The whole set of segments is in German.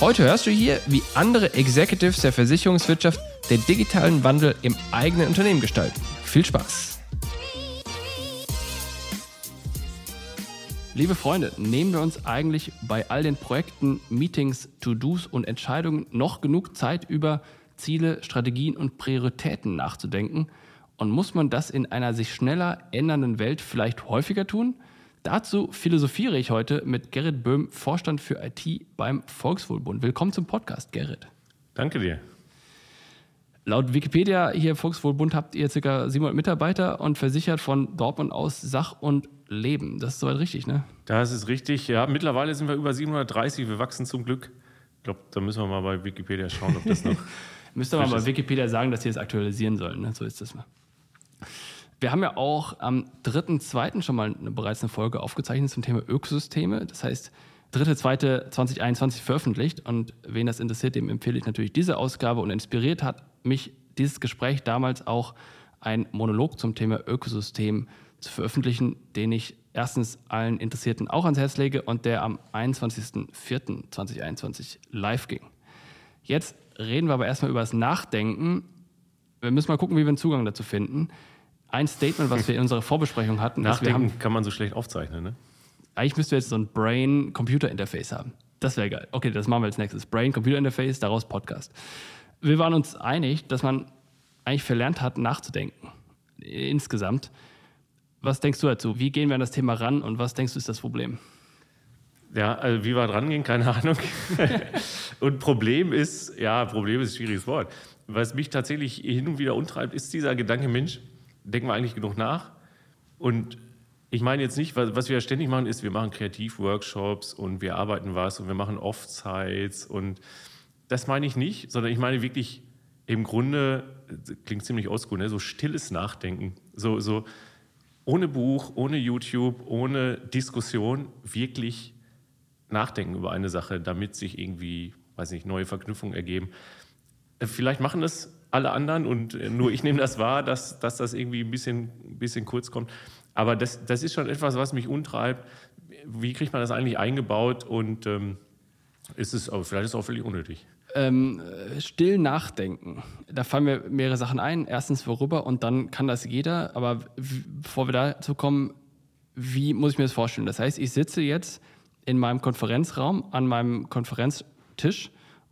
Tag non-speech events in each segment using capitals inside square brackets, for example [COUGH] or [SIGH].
Heute hörst du hier, wie andere Executives der Versicherungswirtschaft den digitalen Wandel im eigenen Unternehmen gestalten. Viel Spaß! Liebe Freunde, nehmen wir uns eigentlich bei all den Projekten, Meetings, To-Dos und Entscheidungen noch genug Zeit über Ziele, Strategien und Prioritäten nachzudenken? Und muss man das in einer sich schneller ändernden Welt vielleicht häufiger tun? Dazu philosophiere ich heute mit Gerrit Böhm, Vorstand für IT beim Volkswohlbund. Willkommen zum Podcast, Gerrit. Danke dir. Laut Wikipedia hier Volkswohlbund habt ihr ca. 700 Mitarbeiter und versichert von Dortmund aus Sach und Leben. Das ist soweit richtig, ne? Das ist richtig, ja. Mittlerweile sind wir über 730. Wir wachsen zum Glück. Ich glaube, da müssen wir mal bei Wikipedia schauen, ob das noch. [LAUGHS] Müsste man bei Wikipedia sagen, dass sie es aktualisieren sollen. Ne? So ist das mal. Wir haben ja auch am 3.2. schon mal eine, bereits eine Folge aufgezeichnet zum Thema Ökosysteme. Das heißt, 3.2.2021 veröffentlicht. Und wen das interessiert, dem empfehle ich natürlich diese Ausgabe. Und inspiriert hat mich dieses Gespräch damals auch ein Monolog zum Thema Ökosystem zu veröffentlichen, den ich erstens allen Interessierten auch ans Herz lege und der am 21.04.2021 live ging. Jetzt reden wir aber erstmal über das Nachdenken. Wir müssen mal gucken, wie wir einen Zugang dazu finden ein Statement, was wir in unserer Vorbesprechung hatten. Nachdenken haben, kann man so schlecht aufzeichnen, ne? Eigentlich müssten wir jetzt so ein Brain-Computer-Interface haben. Das wäre geil. Okay, das machen wir als nächstes. Brain-Computer-Interface, daraus Podcast. Wir waren uns einig, dass man eigentlich verlernt hat, nachzudenken. Insgesamt. Was denkst du dazu? Wie gehen wir an das Thema ran und was denkst du ist das Problem? Ja, also wie wir dran gehen, keine Ahnung. [LAUGHS] und Problem ist, ja, Problem ist ein schwieriges Wort. Was mich tatsächlich hin und wieder untreibt, ist dieser Gedanke, Mensch, denken wir eigentlich genug nach. Und ich meine jetzt nicht, was wir ja ständig machen, ist, wir machen Kreativworkshops und wir arbeiten was und wir machen Offsites und das meine ich nicht, sondern ich meine wirklich im Grunde, klingt ziemlich oldschool, ne? so stilles Nachdenken. So, so ohne Buch, ohne YouTube, ohne Diskussion wirklich nachdenken über eine Sache, damit sich irgendwie, weiß nicht, neue Verknüpfungen ergeben. Äh, vielleicht machen das alle anderen und äh, nur ich nehme das wahr, dass, dass das irgendwie ein bisschen, bisschen kurz kommt. Aber das, das ist schon etwas, was mich untreibt. Wie kriegt man das eigentlich eingebaut und ähm, ist es, vielleicht ist es auch völlig unnötig. Ähm, still nachdenken. Da fallen mir mehrere Sachen ein. Erstens, worüber und dann kann das jeder. Aber bevor wir dazu kommen, wie muss ich mir das vorstellen? Das heißt, ich sitze jetzt in meinem Konferenzraum an meinem Konferenztisch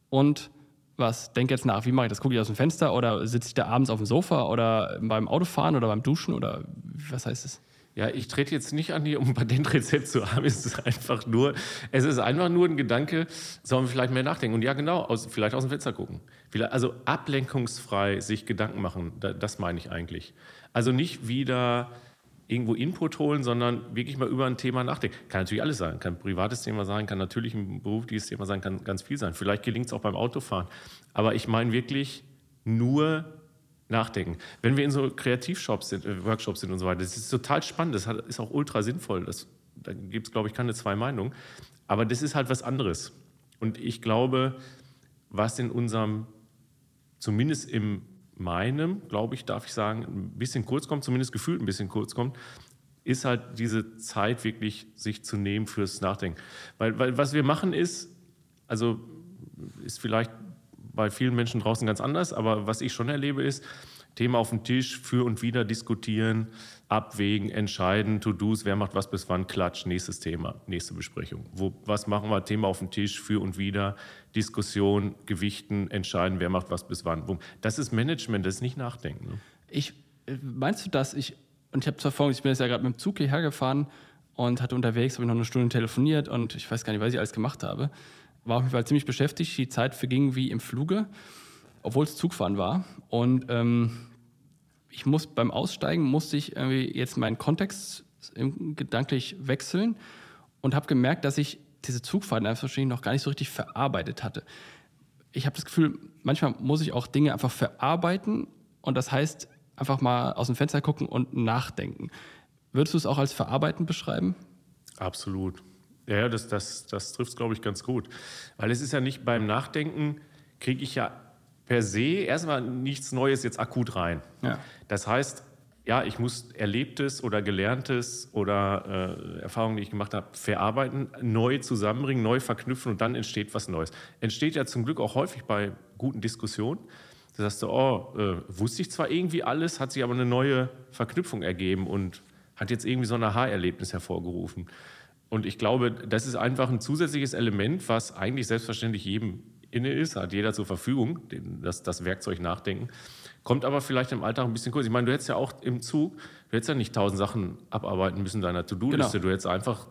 und was? Denk jetzt nach, wie mache ich das? Gucke ich aus dem Fenster oder sitze ich da abends auf dem Sofa oder beim Autofahren oder beim Duschen oder was heißt es? Ja, ich trete jetzt nicht an, hier um ein Patentrezept zu haben. [LAUGHS] Es ist einfach nur, es ist einfach nur ein Gedanke, sollen wir vielleicht mehr nachdenken? Und ja, genau, aus, vielleicht aus dem Fenster gucken. Vielleicht, also ablenkungsfrei sich Gedanken machen, das meine ich eigentlich. Also nicht wieder irgendwo Input holen, sondern wirklich mal über ein Thema nachdenken. Kann natürlich alles sein, kann ein privates Thema sein, kann natürlich ein berufliches Thema sein, kann ganz viel sein. Vielleicht gelingt es auch beim Autofahren. Aber ich meine wirklich nur nachdenken. Wenn wir in so Kreativshops sind, äh, Workshops sind und so weiter, das ist total spannend, das ist auch ultra sinnvoll. Das, da gibt es, glaube ich, keine zwei Meinungen. Aber das ist halt was anderes. Und ich glaube, was in unserem, zumindest im meinem, glaube ich, darf ich sagen, ein bisschen kurz kommt, zumindest gefühlt ein bisschen kurz kommt, ist halt diese Zeit wirklich sich zu nehmen fürs Nachdenken. Weil, weil was wir machen ist, also ist vielleicht bei vielen Menschen draußen ganz anders, aber was ich schon erlebe ist, Thema auf den Tisch, für und wieder diskutieren, abwägen, entscheiden, To-Dos, wer macht was bis wann, Klatsch, nächstes Thema, nächste Besprechung. Wo, was machen wir? Thema auf den Tisch, für und wieder, Diskussion, Gewichten, entscheiden, wer macht was bis wann. Das ist Management, das ist nicht Nachdenken. Ne? Ich, äh, meinst du das? Ich, und ich habe zwar vorhin, ich bin jetzt ja gerade mit dem Zug hierher gefahren und hatte unterwegs, habe ich noch eine Stunde telefoniert und ich weiß gar nicht, was ich alles gemacht habe. War auf jeden Fall ziemlich beschäftigt. Die Zeit verging wie im Fluge, obwohl es Zugfahren war. Und ähm, ich muss beim Aussteigen musste ich irgendwie jetzt meinen Kontext gedanklich wechseln und habe gemerkt, dass ich diese Zugfahrt einfach noch gar nicht so richtig verarbeitet hatte. Ich habe das Gefühl, manchmal muss ich auch Dinge einfach verarbeiten und das heißt einfach mal aus dem Fenster gucken und nachdenken. Würdest du es auch als Verarbeiten beschreiben? Absolut. Ja, das, das, das trifft es, glaube ich, ganz gut. Weil es ist ja nicht beim Nachdenken, kriege ich ja per se erstmal nichts Neues jetzt akut rein. Ja. Das heißt, ja, ich muss Erlebtes oder Gelerntes oder äh, Erfahrungen, die ich gemacht habe, verarbeiten, neu zusammenbringen, neu verknüpfen und dann entsteht was Neues. Entsteht ja zum Glück auch häufig bei guten Diskussionen. Da sagst du, oh, äh, wusste ich zwar irgendwie alles, hat sich aber eine neue Verknüpfung ergeben und hat jetzt irgendwie so ein Aha-Erlebnis hervorgerufen. Und ich glaube, das ist einfach ein zusätzliches Element, was eigentlich selbstverständlich jedem inne ist, hat jeder zur Verfügung, das, das Werkzeug Nachdenken. Kommt aber vielleicht im Alltag ein bisschen kurz. Ich meine, du hättest ja auch im Zug, du hättest ja nicht tausend Sachen abarbeiten müssen deiner To-Do-Liste. Genau. Du hättest einfach,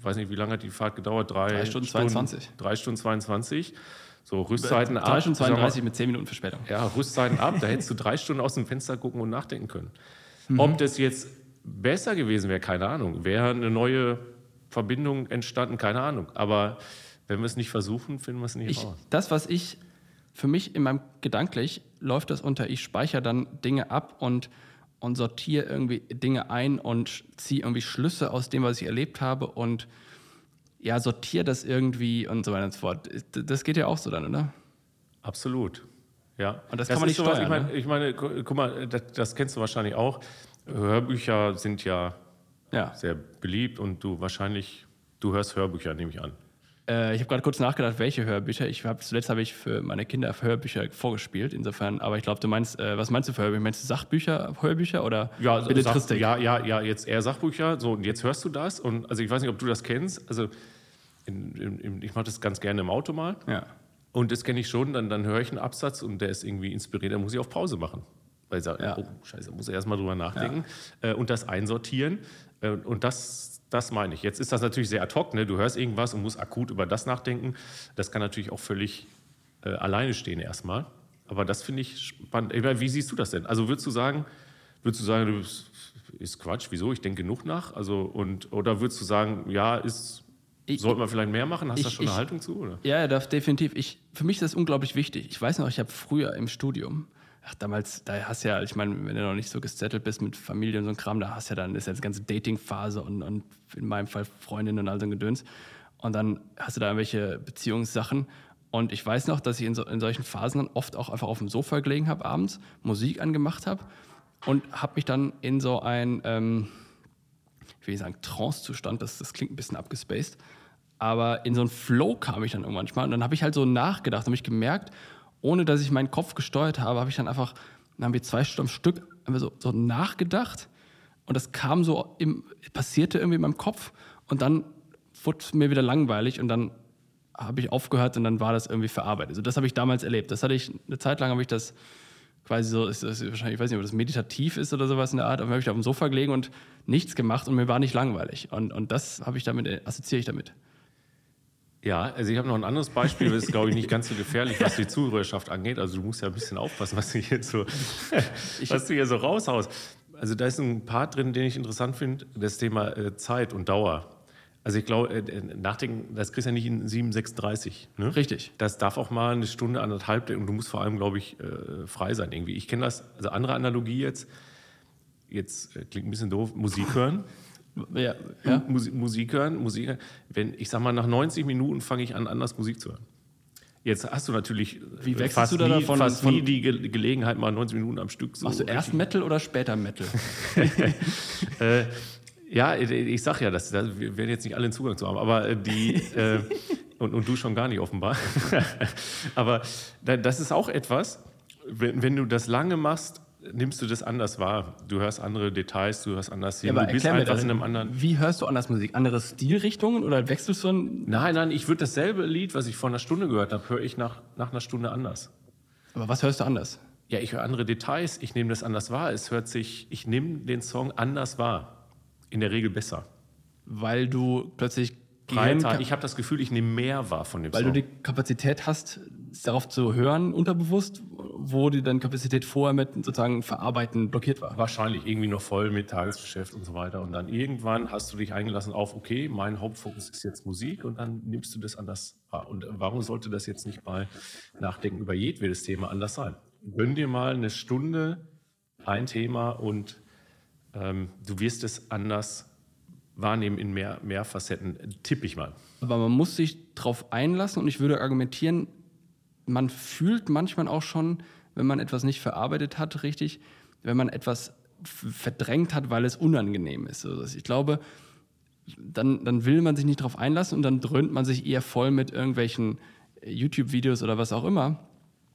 weiß nicht, wie lange hat die Fahrt gedauert? Drei, drei Stunden, Stunden 22. Drei Stunden 22. So, Rüstzeiten drei ab. Drei Stunden 32 mal, mit zehn Minuten Verspätung. Ja, Rüstzeiten ab. Da hättest du drei Stunden aus dem Fenster gucken und nachdenken können. Mhm. Ob das jetzt besser gewesen wäre, keine Ahnung. Wäre eine neue Verbindung entstanden, keine Ahnung. Aber wenn wir es nicht versuchen, finden wir es nicht ich, raus. Das, was ich für mich in meinem gedanklich läuft das unter, ich speichere dann Dinge ab und, und sortiere irgendwie Dinge ein und ziehe irgendwie Schlüsse aus dem, was ich erlebt habe und ja, sortiere das irgendwie und so weiter und so fort. Das geht ja auch so dann, oder? Absolut. Ja. Und das, das kann man nicht steuern. ich, meine, ne? ich meine, guck mal, das, das, kennst du wahrscheinlich auch. Hörbücher sind ja, ja sehr beliebt und du wahrscheinlich, du hörst Hörbücher, nehme ich an. Äh, ich habe gerade kurz nachgedacht, welche Hörbücher. Ich hab, zuletzt habe ich für meine Kinder Hörbücher vorgespielt, insofern. Aber ich glaube, du meinst, äh, was meinst du für Hörbücher? Meinst du Sachbücher, Hörbücher oder ja, Belletristik? ja, ja, ja, jetzt eher Sachbücher. So, und jetzt hörst du das. Und also ich weiß nicht, ob du das kennst. Also in, in, in, ich mache das ganz gerne im Auto mal. Ja. Und das kenne ich schon. Dann, dann höre ich einen Absatz und der ist irgendwie inspiriert. Dann muss ich auf Pause machen. Weil ich sage, ja. oh, scheiße, muss ich erstmal drüber nachdenken. Ja. Äh, und das einsortieren. Äh, und das das meine ich. Jetzt ist das natürlich sehr ad hoc. Ne? Du hörst irgendwas und musst akut über das nachdenken. Das kann natürlich auch völlig äh, alleine stehen erstmal. Aber das finde ich spannend. Wie siehst du das denn? Also würdest du sagen, würdest du sagen, das ist Quatsch, wieso? Ich denke genug nach. Also, und, oder würdest du sagen, ja, ist, ich, sollte man vielleicht mehr machen? Hast du da schon ich, eine Haltung zu? Oder? Ja, definitiv. Ich, für mich ist das unglaublich wichtig. Ich weiß noch, ich habe früher im Studium ach, damals, da hast du ja, ich meine, wenn du noch nicht so gesettelt bist mit Familie und so ein Kram, da hast du ja dann, ist ja die ganze Dating-Phase und, und in meinem Fall Freundinnen und all so ein Gedöns. Und dann hast du da irgendwelche Beziehungssachen. Und ich weiß noch, dass ich in, so, in solchen Phasen dann oft auch einfach auf dem Sofa gelegen habe abends, Musik angemacht habe und habe mich dann in so ein, ähm, ich will nicht sagen Trance-Zustand, das, das klingt ein bisschen abgespaced, aber in so einen Flow kam ich dann irgendwann mal. Und dann habe ich halt so nachgedacht, habe ich gemerkt, ohne dass ich meinen Kopf gesteuert habe, habe ich dann einfach, dann haben wir zwei Stunden am Stück so, so nachgedacht und das kam so, im, passierte irgendwie in meinem Kopf und dann wurde es mir wieder langweilig und dann habe ich aufgehört und dann war das irgendwie verarbeitet. Also das habe ich damals erlebt. Das hatte ich, eine Zeit lang habe ich das quasi so, ist das wahrscheinlich, ich weiß nicht, ob das meditativ ist oder sowas in der Art, aber habe ich auf dem Sofa gelegen und nichts gemacht und mir war nicht langweilig. Und, und das habe ich damit, assoziiere ich damit. Ja, also ich habe noch ein anderes Beispiel, das ist, glaube ich, nicht ganz so gefährlich, was die Zuhörerschaft angeht. Also du musst ja ein bisschen aufpassen, was du hier so, [LAUGHS] was du hier so raushaust. Also da ist ein Part drin, den ich interessant finde, das Thema äh, Zeit und Dauer. Also ich glaube, äh, nachdenken, das kriegst du ja nicht in 736. Ne? Richtig. Das darf auch mal eine Stunde, anderthalb, und du musst vor allem, glaube ich, äh, frei sein irgendwie. Ich kenne das, also andere Analogie jetzt, jetzt äh, klingt ein bisschen doof, Musik hören. Ja, ja. Musik, Musik hören, Musik hören. Wenn, ich sag mal, nach 90 Minuten fange ich an, anders Musik zu hören. Jetzt hast du natürlich Wie fast, du da nie, davon, fast nie die Ge Gelegenheit, mal 90 Minuten am Stück zu. Machst du erst Metal oder später Metal? [LAUGHS] äh, ja, ich sag ja, das, das, wir werden jetzt nicht alle einen Zugang zu haben, aber äh, die, äh, [LAUGHS] und, und, du schon gar nicht offenbar. [LAUGHS] aber das ist auch etwas, wenn, wenn du das lange machst, nimmst du das anders wahr. Du hörst andere Details, du hörst anders hin. aber du bist einfach das. in einem anderen. Wie hörst du anders Musik? Andere Stilrichtungen oder wechselst du ein. Nein, nein, ich würde dasselbe Lied, was ich vor einer Stunde gehört habe, höre ich nach, nach einer Stunde anders. Aber was hörst du anders? Ja, ich höre andere Details, ich nehme das anders wahr. Es hört sich, ich nehme den Song anders wahr. In der Regel besser. Weil du plötzlich. Gehirn- Ich habe das Gefühl, ich nehme mehr wahr von dem weil Song. du die Kapazität hast, darauf zu hören, unterbewusst, wo die dann Kapazität vorher mit sozusagen Verarbeiten blockiert war. Wahrscheinlich irgendwie noch voll mit Tagesgeschäft und so weiter. Und dann irgendwann hast du dich eingelassen auf, okay, mein Hauptfokus ist jetzt Musik und dann nimmst du das anders wahr. Und warum sollte das jetzt nicht bei Nachdenken über jedwedes Thema anders sein? Gönn dir mal eine Stunde ein Thema und ähm, du wirst es anders wahrnehmen in mehr, mehr Facetten. Tipp ich mal. Aber man muss sich darauf einlassen und ich würde argumentieren, man fühlt manchmal auch schon, wenn man etwas nicht verarbeitet hat, richtig, wenn man etwas verdrängt hat, weil es unangenehm ist. Also ich glaube, dann, dann will man sich nicht darauf einlassen und dann dröhnt man sich eher voll mit irgendwelchen äh, YouTube-Videos oder was auch immer,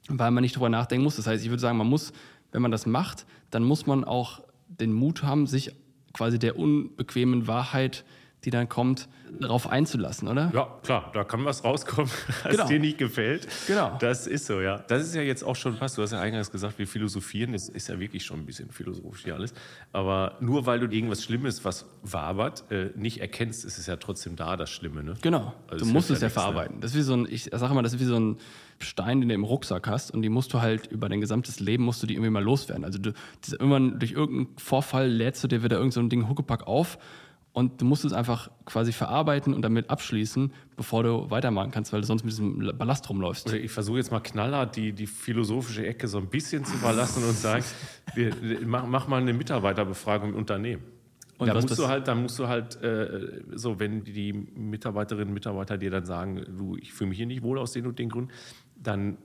weil man nicht drüber nachdenken muss. Das heißt, ich würde sagen, man muss, wenn man das macht, dann muss man auch den Mut haben, sich quasi der unbequemen Wahrheit, die dann kommt, darauf einzulassen, oder? Ja, klar, da kann was rauskommen, [LAUGHS] was Genau. dir nicht gefällt. Genau. Das ist so, ja. Das ist ja jetzt auch schon fast, du hast ja eingangs gesagt, wir philosophieren, das ist ja wirklich schon ein bisschen philosophisch hier alles. Aber nur weil du irgendwas Schlimmes, was wabert, äh, nicht erkennst, ist es ja trotzdem da, das Schlimme, ne? Genau. Also du musst es ja nichts, ne? verarbeiten. Das ist wie so ein, ich sage immer, das ist wie so ein Stein, den du im Rucksack hast und die musst du halt über dein gesamtes Leben musst du die irgendwie mal loswerden. Also du, das, irgendwann durch irgendeinen Vorfall lädst du dir wieder irgend so ein Ding Huckepack auf und du musst es einfach quasi verarbeiten und damit abschließen, bevor du weitermachen kannst, weil du sonst mit diesem Ballast rumläufst. Oder ich versuche jetzt mal knallhart die, die philosophische Ecke so ein bisschen zu verlassen und sagen, [LAUGHS] wir, mach, mach mal eine Mitarbeiterbefragung im Unternehmen. Und da musst du halt, da musst du halt, äh, so wenn die Mitarbeiterinnen und Mitarbeiter dir dann sagen, du, ich fühle mich hier nicht wohl aus den und den Gründen, dann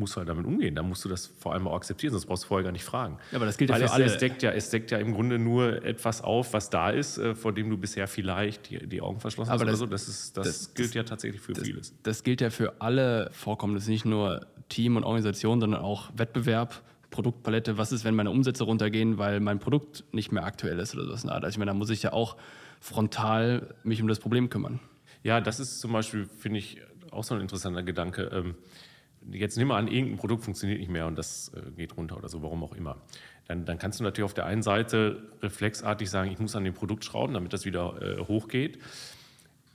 musst du halt damit umgehen. Dann musst du das vor allem auch akzeptieren, sonst brauchst du vorher gar nicht fragen. Ja, aber das gilt ja Weil für es, alle. Es deckt, ja, es deckt ja im Grunde nur etwas auf, was da ist, äh, vor dem du bisher vielleicht die, die Augen verschlossen Aber hast oder das- so. Das, ist, das, das- gilt ja tatsächlich für vieles. Das gilt ja für alle Vorkommnisse, nicht nur Team und Organisation, sondern auch Wettbewerb, Produktpalette. Was ist, wenn meine Umsätze runtergehen, weil mein Produkt nicht mehr aktuell ist oder sowas? Also ich meine, da muss ich ja auch frontal mich um das Problem kümmern. Ja, das ist zum Beispiel, finde ich, auch so ein interessanter Gedanke. Ähm, jetzt nimm mal an, irgendein Produkt funktioniert nicht mehr und das äh, geht runter oder so, warum auch immer. Dann, dann kannst du natürlich auf der einen Seite reflexartig sagen, ich muss an dem Produkt schrauben, damit das wieder äh, hochgeht.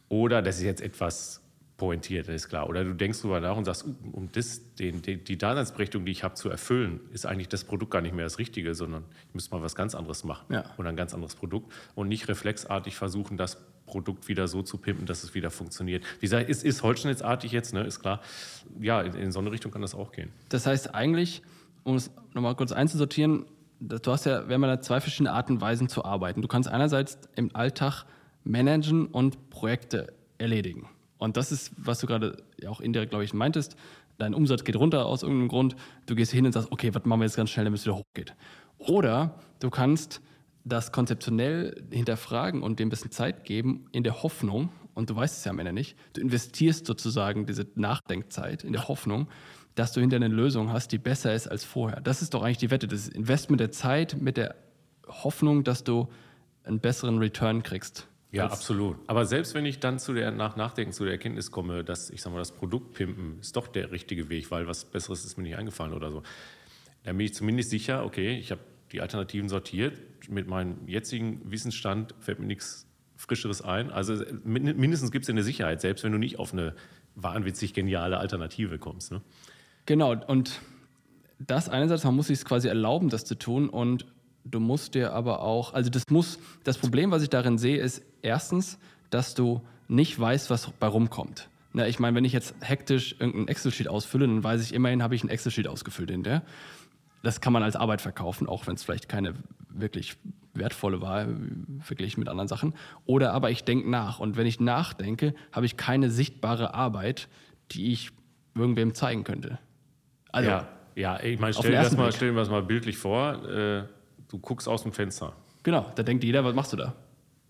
Oder das ist jetzt etwas pointiert, das ist klar. Oder du denkst drüber nach und sagst, uh, um das, den, die, die Daseinsberechtigung, die ich habe, zu erfüllen, ist eigentlich das Produkt gar nicht mehr das Richtige, sondern ich müsste mal was ganz anderes machen Ja. oder ein ganz anderes Produkt und nicht reflexartig versuchen, das Produkt wieder so zu pimpen, dass es wieder funktioniert. Wie gesagt, es ist holzschnittsartig jetzt, ne, ist klar. Ja, in, in so eine Richtung kann das auch gehen. Das heißt eigentlich, um es nochmal kurz einzusortieren, du hast ja, wir haben ja zwei verschiedene Arten und Weisen zu arbeiten. Du kannst einerseits im Alltag managen und Projekte erledigen. Und das ist, was du gerade auch indirekt, glaube ich, meintest. Dein Umsatz geht runter aus irgendeinem Grund. Du gehst hin und sagst, okay, was machen wir jetzt ganz schnell, damit es wieder hochgeht. Oder du kannst das konzeptionell hinterfragen und dem ein bisschen Zeit geben, in der Hoffnung, und du weißt es ja am Ende nicht, du investierst sozusagen diese Nachdenkzeit in der Hoffnung, dass du hinter eine Lösung hast, die besser ist als vorher. Das ist doch eigentlich die Wette, das Investment der Zeit mit der Hoffnung, dass du einen besseren Return kriegst. Ja, absolut. Aber selbst wenn ich dann zu der nach Nachdenken zu der Erkenntnis komme, dass ich sag mal, das Produkt pimpen ist doch der richtige Weg, weil was Besseres ist mir nicht eingefallen oder so, dann bin ich zumindest sicher, okay, ich habe die Alternativen sortiert. Mit meinem jetzigen Wissensstand fällt mir nichts Frischeres ein. Also min- mindestens gibt es eine Sicherheit, selbst wenn du nicht auf eine wahnwitzig geniale Alternative kommst. Ne? Genau, und das einerseits, man muss sich quasi erlauben, das zu tun und du musst dir aber auch, also das muss, das Problem, was ich darin sehe, ist erstens, dass du nicht weißt, was bei rumkommt. Na, ich meine, wenn ich jetzt hektisch irgendein Excel-Sheet ausfülle, dann weiß ich immerhin, habe ich ein Excel-Sheet ausgefüllt in der. Das kann man als Arbeit verkaufen, auch wenn es vielleicht keine wirklich wertvolle war, verglichen mit anderen Sachen. Oder aber ich denke nach. Und wenn ich nachdenke, habe ich keine sichtbare Arbeit, die ich irgendwem zeigen könnte. Also, ja, ja, ich meine, stell mal, stell dir das mal bildlich vor. Äh, du guckst aus dem Fenster. genau, da denkt jeder, was machst du da?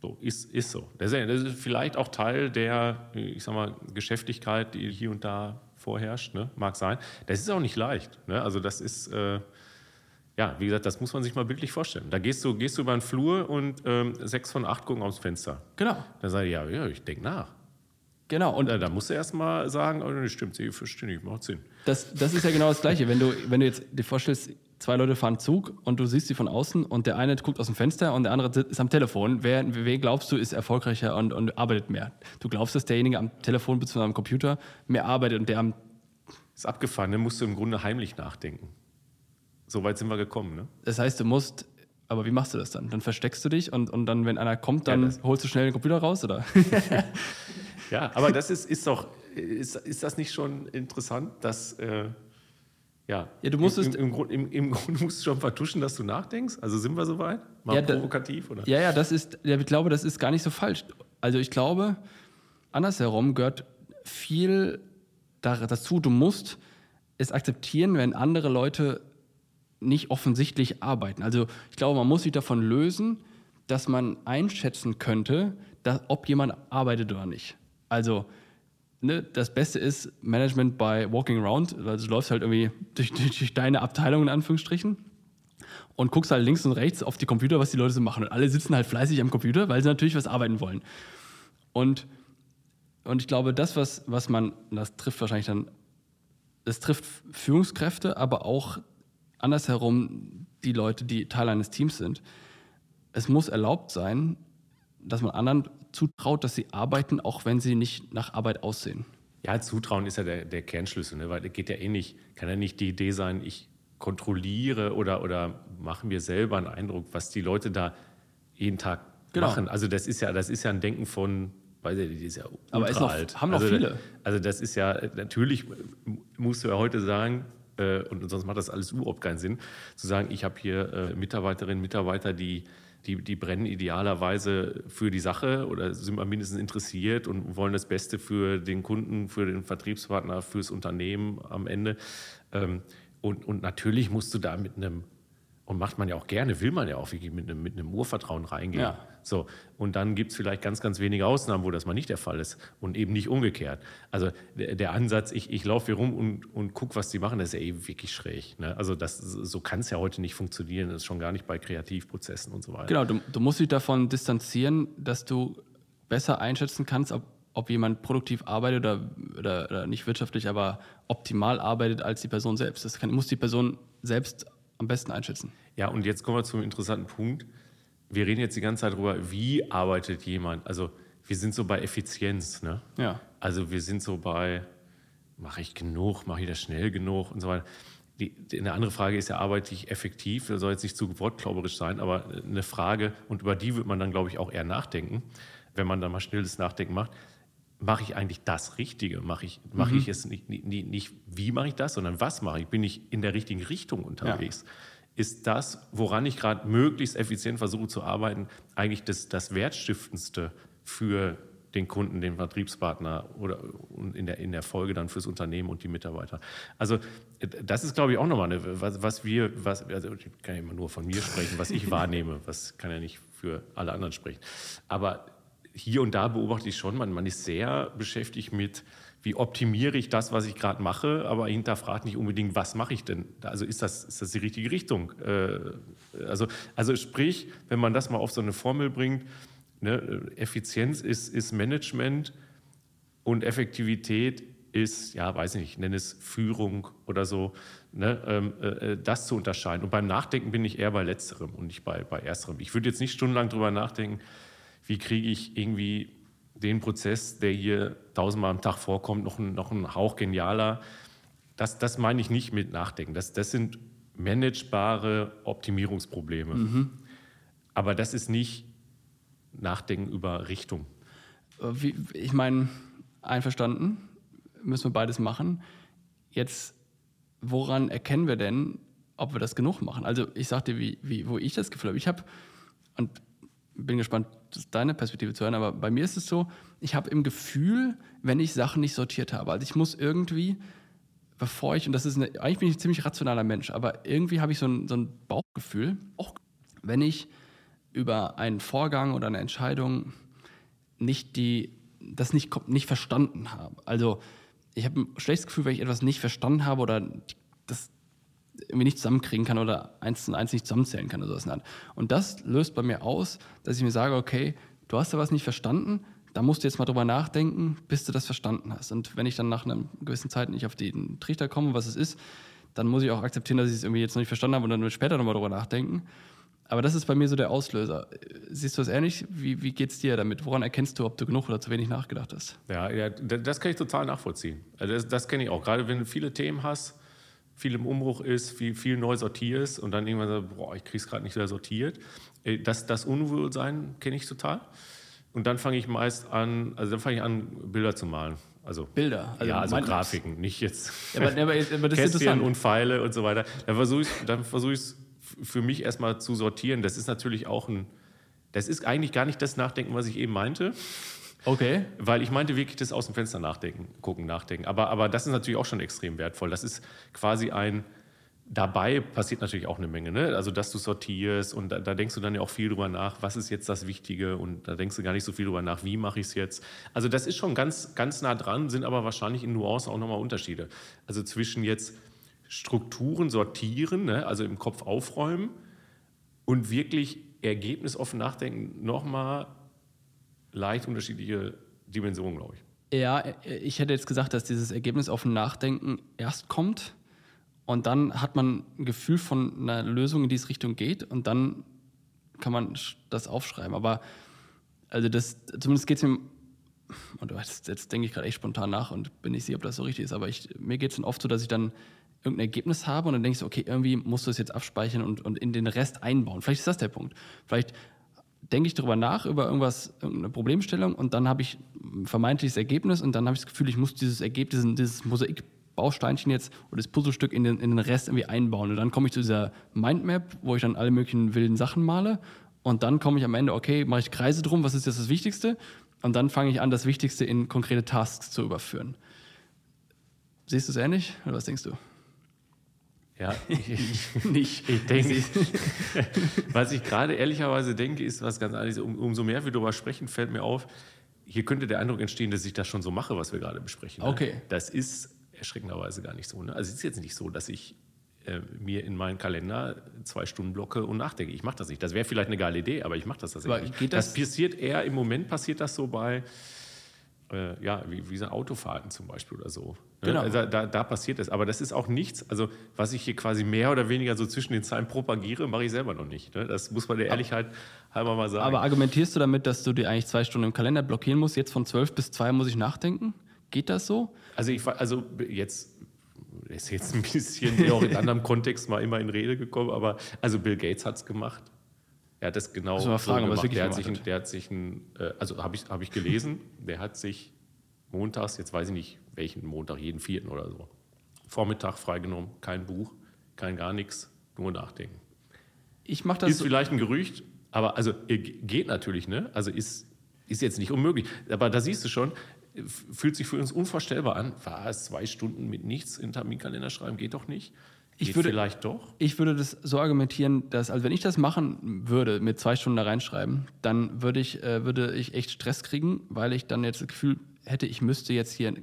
So, ist, ist so. Das ist, das ist vielleicht auch Teil der, ich sag mal, Geschäftigkeit, die hier und da vorherrscht, ne? mag sein. Das ist auch nicht leicht. Ne? Also das ist, äh, ja, wie gesagt, das muss man sich mal bildlich vorstellen. Da gehst du, gehst du über den Flur und ähm, sechs von acht gucken aufs Fenster. Genau. Dann sage ich, ja, ja ich denke nach. Genau. Und Da, da musst du erst mal sagen, oh, das stimmt, sie verstehe ich, macht Sinn. Das, das ist ja genau das Gleiche. Wenn du, wenn du jetzt dir vorstellst, zwei Leute fahren Zug und du siehst sie von außen und der eine guckt aus dem Fenster und der andere ist am Telefon. Wer, wer glaubst du, ist erfolgreicher und, und arbeitet mehr? Du glaubst, dass derjenige am Telefon bzw. am Computer mehr arbeitet und der am. Ist abgefahren, dann musst du im Grunde heimlich nachdenken. So weit sind wir gekommen, ne? Das heißt, du musst. Aber wie machst du das dann? Dann versteckst du dich und, und dann, wenn einer kommt, dann Ja, holst du schnell den Computer raus, oder? [LAUGHS] Ja, aber das ist, ist doch, ist, ist das nicht schon interessant, dass, äh, ja, Ja, du musstest- im, im, Grund, im, im Grunde musst du schon vertuschen, dass du nachdenkst. Also sind wir soweit? Mal Ja, provokativ, oder? Ja, ja, das ist, ja, ich glaube, das ist gar nicht so falsch. Also ich glaube, andersherum gehört viel da- dazu. Du musst es akzeptieren, wenn andere Leute nicht offensichtlich arbeiten. Also ich glaube, man muss sich davon lösen, dass man einschätzen könnte, dass, ob jemand arbeitet oder nicht. Also ne, das Beste ist Management bei Walking Around. Also du läufst halt irgendwie durch, durch, durch deine Abteilung in Anführungsstrichen und guckst halt links und rechts auf die Computer, was die Leute so machen. Und alle sitzen halt fleißig am Computer, weil sie natürlich was arbeiten wollen. Und, und ich glaube, das, was, was man, das trifft wahrscheinlich dann, das trifft Führungskräfte, aber auch andersherum die Leute, die Teil eines Teams sind. Es muss erlaubt sein, dass man anderen zutraut, dass sie arbeiten, auch wenn sie nicht nach Arbeit aussehen. Ja, Zutrauen ist ja der, der Kernschlüssel, ne? weil es geht ja eh nicht, kann ja nicht die Idee sein, ich kontrolliere oder, oder mache mir selber einen Eindruck, was die Leute da jeden Tag Genau. machen. Also das ist ja, das ist ja ein Denken von, weiß ich, die ist ja Aber ist noch- alt. haben noch also, viele. Also das ist ja, natürlich musst du ja heute sagen, äh, und sonst macht das alles überhaupt keinen Sinn, zu sagen, ich habe hier äh, Mitarbeiterinnen, Mitarbeiter, die, die, die brennen idealerweise für die Sache oder sind mal mindestens interessiert und wollen das Beste für den Kunden, für den Vertriebspartner, fürs Unternehmen am Ende. Ähm, und, und natürlich musst du da mit einem, und macht man ja auch gerne, will man ja auch wirklich mit einem, mit einem Urvertrauen reingehen. Ja. So, und dann gibt es vielleicht ganz, ganz wenige Ausnahmen, wo das mal nicht der Fall ist und eben nicht umgekehrt. Also der, der Ansatz, ich, ich laufe hier rum und, und gucke, was die machen, das ist ja eben wirklich schräg. Ne? Also das, so kann es ja heute nicht funktionieren, das ist schon gar nicht bei Kreativprozessen und so weiter. Genau, du, du musst dich davon distanzieren, dass du besser einschätzen kannst, ob, ob jemand produktiv arbeitet oder, oder, oder nicht wirtschaftlich, aber optimal arbeitet als die Person selbst. Das kann, muss die Person selbst am besten einschätzen. Ja, und jetzt kommen wir zum interessanten Punkt. Wir reden jetzt die ganze Zeit darüber, wie arbeitet jemand. Also wir sind so bei Effizienz. Ne? Ja. Also wir sind so bei, mache ich genug, mache ich das schnell genug und so weiter. Die, die, eine andere Frage ist ja, arbeite ich effektiv? Das soll jetzt nicht zu wortklauberisch sein, aber eine Frage, und über die wird man dann, glaube ich, auch eher nachdenken, wenn man dann mal schnelles Nachdenken macht. Mache ich eigentlich das Richtige? Mache ich, mache ich es nicht, nicht, nicht, wie mache ich das, sondern was mache ich? Bin ich in der richtigen Richtung unterwegs? Ist das, woran ich gerade möglichst effizient versuche zu arbeiten, eigentlich das, das Wertstiftendste für den Kunden, den Vertriebspartner oder und in der, in der Folge dann fürs Unternehmen und die Mitarbeiter. Also das ist, glaube ich, auch nochmal eine, was, was wir, was, also ich kann ja immer nur von mir sprechen, was ich [LAUGHS] wahrnehme, was kann ja nicht für alle anderen sprechen. Aber hier und da beobachte ich schon, man, man ist sehr beschäftigt mit, wie optimiere ich das, was ich gerade mache, aber hinterfragt nicht unbedingt, was mache ich denn? Also ist das, ist das die richtige Richtung? Äh, also, also sprich, wenn man das mal auf so eine Formel bringt, ne, Effizienz ist, ist Management und Effektivität ist, ja, weiß nicht, ich nenne es Führung oder so, ne, ähm, äh, das zu unterscheiden. Und beim Nachdenken bin ich eher bei Letzterem und nicht bei, bei Ersterem. Ich würde jetzt nicht stundenlang drüber nachdenken, wie kriege ich irgendwie den Prozess, der hier tausendmal am Tag vorkommt, noch ein, noch ein Hauch genialer. Das, das meine ich nicht mit Nachdenken. Das, das sind managebare Optimierungsprobleme. Aber das ist nicht Nachdenken über Richtung. Äh, Wie, ich meine, einverstanden, müssen wir beides machen. Jetzt, woran erkennen wir denn, ob wir das genug machen? Also ich sag dir, wie, wie, wo ich das Gefühl habe. Ich habe, und bin gespannt, deine Perspektive zu hören, aber bei mir ist es so, ich habe im Gefühl, wenn ich Sachen nicht sortiert habe, also ich muss irgendwie, bevor ich, und das ist eine, eigentlich bin ich ein ziemlich rationaler Mensch, aber irgendwie habe ich so ein, so ein Bauchgefühl, auch wenn ich über einen Vorgang oder eine Entscheidung nicht die, das nicht, nicht verstanden habe. Also ich habe ein schlechtes Gefühl, wenn ich etwas nicht verstanden habe oder das irgendwie nicht zusammenkriegen kann oder eins und eins nicht zusammenzählen kann oder sowas. Und das löst bei mir aus, dass ich mir sage, okay, du hast da was nicht verstanden, da musst du jetzt mal drüber nachdenken, bis du das verstanden hast. Und wenn ich dann nach einer gewissen Zeit nicht auf den Trichter komme, was es ist, dann muss ich auch akzeptieren, dass ich es irgendwie jetzt noch nicht verstanden habe und dann später nochmal drüber nachdenken. Aber das ist bei mir so der Auslöser. Siehst du das ähnlich? Wie, wie es dir damit? Woran erkennst du, ob du genug oder zu wenig nachgedacht hast? Ja, ja das kann ich total nachvollziehen. Also das, das kenne ich auch. Gerade wenn du viele Themen hast, viel im Umbruch ist, viel, viel neu sortierst und dann irgendwann sagst, boah, ich kriege es gerade nicht wieder sortiert. Äh, das, das Unwohlsein kenne ich total. Und dann fange ich meist an, also dann fange ich an, Bilder zu malen. Also, Bilder, also ja, also Grafiken, nicht jetzt ja, aber, aber, aber das Kästchen und Pfeile und so weiter. Dann versuche ich es versuch für mich erstmal zu sortieren. Das ist natürlich auch ein, das ist eigentlich gar nicht das Nachdenken, was ich eben meinte. Okay. Weil ich meinte wirklich das aus dem Fenster nachdenken, gucken, nachdenken. Aber, aber das ist natürlich auch schon extrem wertvoll. Das ist quasi ein, dabei passiert natürlich auch eine Menge. Ne? Also, dass du sortierst und da, da, denkst du dann ja auch viel drüber nach, was ist jetzt das Wichtige und da denkst du gar nicht so viel drüber nach, wie mache ich es jetzt. Also, das ist schon ganz, ganz nah dran, sind aber wahrscheinlich in Nuancen auch nochmal Unterschiede. Also zwischen jetzt Strukturen sortieren, ne? also im Kopf aufräumen und wirklich ergebnisoffen nachdenken, nochmal leicht unterschiedliche Dimensionen, glaube ich. Ja, ich hätte jetzt gesagt, dass dieses Ergebnis auf Nachdenken erst kommt und dann hat man ein Gefühl von einer Lösung, in diese Richtung geht und dann kann man das aufschreiben. Aber also das, zumindest geht es mir, und jetzt, jetzt denke ich gerade echt spontan nach und bin nicht sicher, ob das so richtig ist, aber ich, mir geht es dann oft so, dass ich dann irgendein Ergebnis habe und dann denkst du, okay, irgendwie musst du es jetzt abspeichern und, und in den Rest einbauen. Vielleicht ist das der Punkt. Vielleicht denke ich darüber nach, über irgendwas, irgendeine Problemstellung und dann habe ich vermeintliches Ergebnis und dann habe ich das Gefühl, ich muss dieses Ergebnis, dieses Mosaikbausteinchen jetzt oder das Puzzlestück in den, in den Rest irgendwie einbauen. Und dann komme ich zu dieser Mindmap, wo ich dann alle möglichen wilden Sachen male und dann komme ich am Ende, okay, mache ich Kreise drum, was ist jetzt das Wichtigste? Und dann fange ich an, das Wichtigste in konkrete Tasks zu überführen. Siehst du es ähnlich oder was denkst du? Ja, [LAUGHS] ich, nicht. Ich denke, [LAUGHS] was ich gerade ehrlicherweise denke, ist was ganz anderes. Um, umso mehr wir darüber sprechen, fällt mir auf, hier könnte der Eindruck entstehen, dass ich das schon so mache, was wir gerade besprechen. Ne? Okay. Das ist erschreckenderweise gar nicht so. Ne? Also es ist jetzt nicht so, dass ich äh, mir in meinen Kalender zwei Stunden blocke und nachdenke. Ich mache das nicht. Das wäre vielleicht eine geile Idee, aber ich mache das tatsächlich nicht. Das, das passiert eher, im Moment passiert das so bei äh, ja, wie, wie so Autofahrten zum Beispiel oder so. Ne? Genau. Also da, da, passiert es. Aber das ist auch nichts, also was ich hier quasi mehr oder weniger so zwischen den Zeilen propagiere, mache ich selber noch nicht. Ne? Das muss man der Ehrlichkeit halber mal sagen. Aber argumentierst du damit, dass du dir eigentlich zwei Stunden im Kalender blockieren musst? Jetzt von zwölf bis zwei muss ich nachdenken? Geht das so? Also, ich, also jetzt ist jetzt ein bisschen auch in [LAUGHS] anderem Kontext mal immer in Rede gekommen, aber also Bill Gates hat es gemacht. Er hat das genau so fragen, gemacht. Der hat, sich der hat sich ein, äh, also habe ich, hab ich gelesen, der hat sich montags, jetzt weiß ich nicht welchen Montag, jeden vierten oder so, Vormittag freigenommen, kein Buch, kein gar nichts, nur nachdenken. Ich mache das. Ist so vielleicht ein Gerücht, aber also geht natürlich, ne? Also ist, ist jetzt nicht unmöglich. Aber da siehst du schon, fühlt sich für uns unvorstellbar an. Was, zwei Stunden mit nichts in Terminkalender schreiben, geht doch nicht. Ich würde, vielleicht doch? Ich würde das so argumentieren, dass, also wenn ich das machen würde, mit zwei Stunden da reinschreiben, dann würde ich, äh, würde ich echt Stress kriegen, weil ich dann jetzt das Gefühl hätte, ich müsste jetzt hier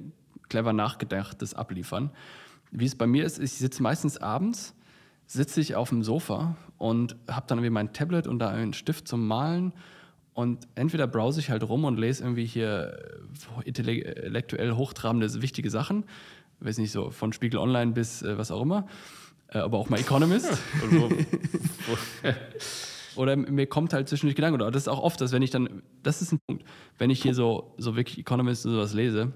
clever nachgedachtes abliefern. Wie es bei mir ist, ich sitze meistens abends, sitze ich auf dem Sofa und habe dann irgendwie mein Tablet und da einen Stift zum Malen und entweder browse ich halt rum und lese irgendwie hier äh, intellektuell hochtrabende, wichtige Sachen, weiß nicht so, von Spiegel Online bis äh, was auch immer äh, aber auch mal Economist. [LAUGHS] [LAUGHS] oder mir kommt halt zwischendurch Gedanken, oder das ist auch oft, dass wenn ich dann, das ist ein Punkt, wenn ich hier so, so wirklich Economist und sowas lese,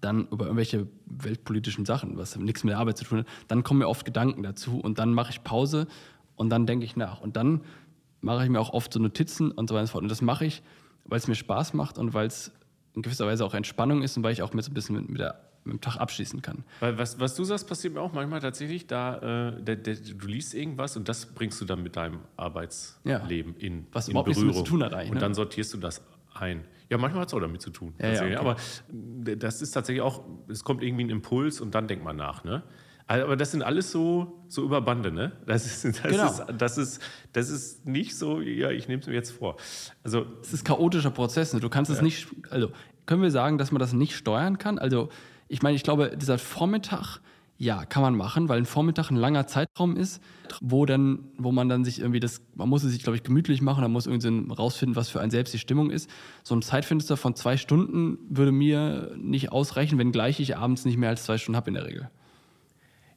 dann über irgendwelche weltpolitischen Sachen, was nichts mit der Arbeit zu tun hat, dann kommen mir oft Gedanken dazu und dann mache ich Pause und dann denke ich nach. Und dann mache ich mir auch oft so Notizen und so weiter und so fort. Und das mache ich, weil es mir Spaß macht und weil es in gewisser Weise auch Entspannung ist und weil ich auch mit so ein bisschen mit, mit der mit dem Tag abschließen kann. Weil was, was du sagst, passiert mir auch manchmal tatsächlich, da äh, der, der, du liest irgendwas und das bringst du dann mit deinem Arbeitsleben ja. in, was in überhaupt Berührung. nichts zu tun hat eigentlich. Und ne? dann sortierst du das ein. Ja, manchmal hat es auch damit zu tun. Ja, ja, okay. Aber das ist tatsächlich auch, es kommt irgendwie ein Impuls und dann denkt man nach. Ne? Aber das sind alles so, so über Bande, ne? Das ist, das, genau. ist, das, ist, das ist nicht so, ja, ich nehme es mir jetzt vor. Also, es ist chaotischer Prozess. Ne? Du kannst es nicht, also können wir sagen, dass man das nicht steuern kann? Also ich meine, ich glaube, dieser Vormittag Ja, kann man machen, weil ein Vormittag ein langer Zeitraum ist, wo dann, wo man dann sich irgendwie das, man muss es sich, glaube ich, gemütlich machen, man muss irgendwie rausfinden, was für ein selbst die Stimmung ist. So ein Zeitfenster von zwei Stunden würde mir nicht ausreichen, wenngleich ich abends nicht mehr als zwei Stunden habe in der Regel.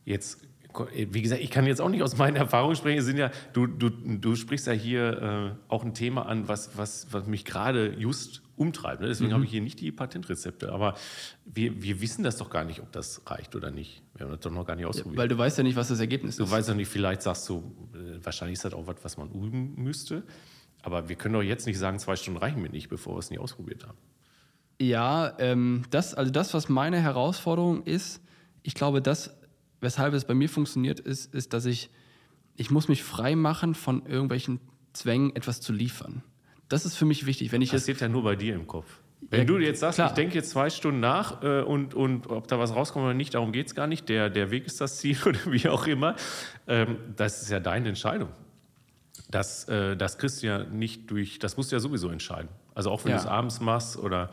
Jetzt wie gesagt, ich kann jetzt auch nicht aus meinen Erfahrungen sprechen. Sind ja, du, du, du sprichst ja hier äh, auch ein Thema an, was, was, was mich gerade just umtreibt. Ne? Deswegen mhm. habe ich hier nicht die Patentrezepte. Aber wir, wir wissen das doch gar nicht, ob das reicht oder nicht. Wir haben das doch noch gar nicht ausprobiert. Ja, weil du weißt ja nicht, was das Ergebnis du ist. Du weißt doch nicht, vielleicht sagst du, äh, wahrscheinlich ist das auch was, was man üben müsste. Aber wir können doch jetzt nicht sagen, zwei Stunden reichen mir nicht, bevor wir es nicht ausprobiert haben. Ja, ähm, das, also das, was meine Herausforderung ist, ich glaube, das, weshalb es bei mir funktioniert, ist, ist, dass ich, ich muss mich frei machen von irgendwelchen Zwängen, etwas zu liefern. Das ist für mich wichtig. Wenn ich das steht ja nur bei dir im Kopf. Wenn ja, du jetzt sagst, klar. ich denke jetzt zwei Stunden nach äh, und, und ob da was rauskommt oder nicht, darum geht es gar nicht. Der, der Weg ist das Ziel [LAUGHS] oder wie auch immer. Ähm, das ist ja deine Entscheidung. Das, äh, das kriegst du ja nicht durch, das musst du ja sowieso entscheiden. Also auch wenn ja. du es abends machst oder.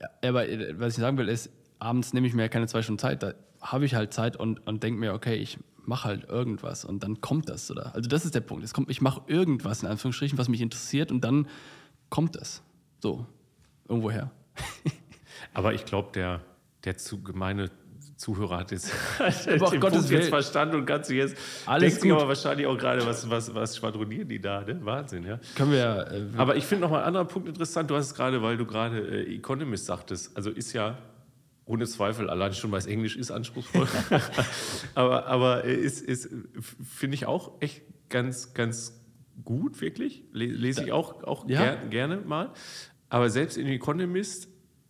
Ja, aber äh, was ich sagen will, ist, abends nehme ich mir ja keine zwei Stunden Zeit. Da habe ich halt Zeit und, und denke mir, okay, ich mache halt irgendwas und dann kommt das. Oder? Also das ist der Punkt. Es kommt, ich mache irgendwas in Anführungsstrichen, was mich interessiert und dann kommt es. So, irgendwoher. [LAUGHS] Aber ich glaube, der, der zu gemeine Zuhörer hat jetzt [LAUGHS] den Gottes Punkt jetzt verstanden und kannst du jetzt Alles denkt sich aber wahrscheinlich auch gerade, was, was, was schwadronieren die da, ne? Wahnsinn, ja. Können wir. Äh, aber ich finde noch mal einen anderen Punkt interessant. Du hast es gerade, weil du gerade äh, Economist sagtest. Also ist ja ohne Zweifel, allein schon, weil es Englisch ist, anspruchsvoll. [LAUGHS] aber aber ist, ist finde ich auch echt ganz, ganz gut, wirklich. Lese ich auch, auch ja. ger gerne mal. Aber selbst in Economist,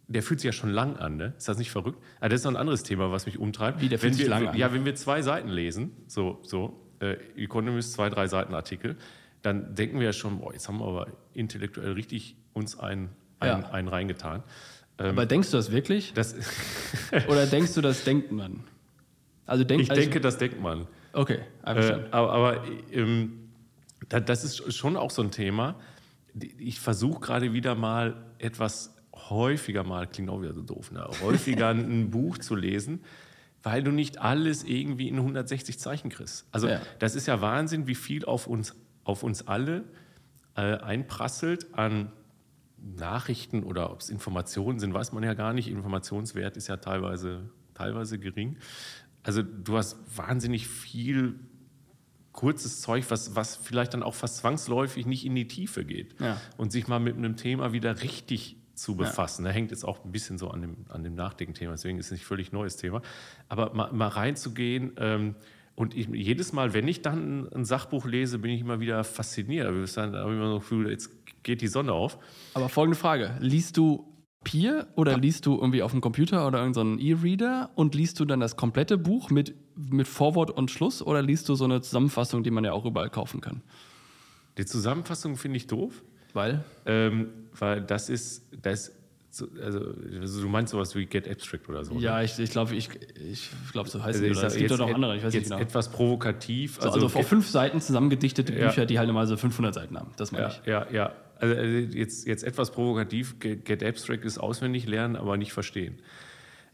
der fühlt sich ja schon lang an, ne? Ist das nicht verrückt? Aber ah, das ist noch ein anderes Thema, was mich umtreibt. Wie, der fühlt wenn sich wir, lang an? Ja, wenn wir zwei Seiten lesen, so, so äh, Economist, zwei, drei Seiten Artikel, dann denken wir ja schon, boah, jetzt haben wir aber intellektuell richtig uns einen, einen, ja. einen reingetan. Ähm, aber denkst du das wirklich? Das [LAUGHS] Oder denkst du, das denkt man? Also denk, ich also denke, das denkt man. Okay, äh, aber, aber ähm, das ist schon auch so ein Thema. Ich versuche gerade wieder mal etwas häufiger mal, klingt auch wieder so doof, ne? häufiger [LAUGHS] ein Buch zu lesen, weil du nicht alles irgendwie in 160 Zeichen kriegst. Also ja. das ist ja Wahnsinn, wie viel auf uns, auf uns alle äh, einprasselt an Nachrichten oder ob es Informationen sind, weiß man ja gar nicht. Informationswert ist ja teilweise, teilweise gering. Also du hast wahnsinnig viel kurzes Zeug, was, was vielleicht dann auch fast zwangsläufig nicht in die Tiefe geht. Ja. Und sich mal mit einem Thema wieder richtig zu befassen. Ja. Da hängt jetzt auch ein bisschen so an dem, an dem Nachdenken-Thema, deswegen ist es nicht völlig neues Thema. Aber mal, mal reinzugehen, ähm, und ich, jedes Mal, wenn ich dann ein Sachbuch lese, bin ich immer wieder fasziniert. Dann habe ich immer so das Gefühl, jetzt geht die Sonne auf. Aber folgende Frage: Liest du Papier oder ja. liest du irgendwie auf dem Computer oder irgendeinen E-Reader und liest du dann das komplette Buch mit, mit Vorwort und Schluss oder liest du so eine Zusammenfassung, die man ja auch überall kaufen kann? Die Zusammenfassung finde ich doof. Weil? Ähm, weil das ist, das also, also, du meinst sowas wie Get Abstract oder so? Ja, ne? ich, ich glaube, ich, ich glaub, so heißt also es. Es gibt doch noch andere, ich weiß nicht genau. etwas provokativ. So, also, also auf fünf Seiten zusammengedichtete Bücher, ja. die halt immer so 500 Seiten haben. Das meine ja, ich. Ja, ja. Also, also jetzt, jetzt etwas provokativ. Get Abstract ist auswendig lernen, aber nicht verstehen.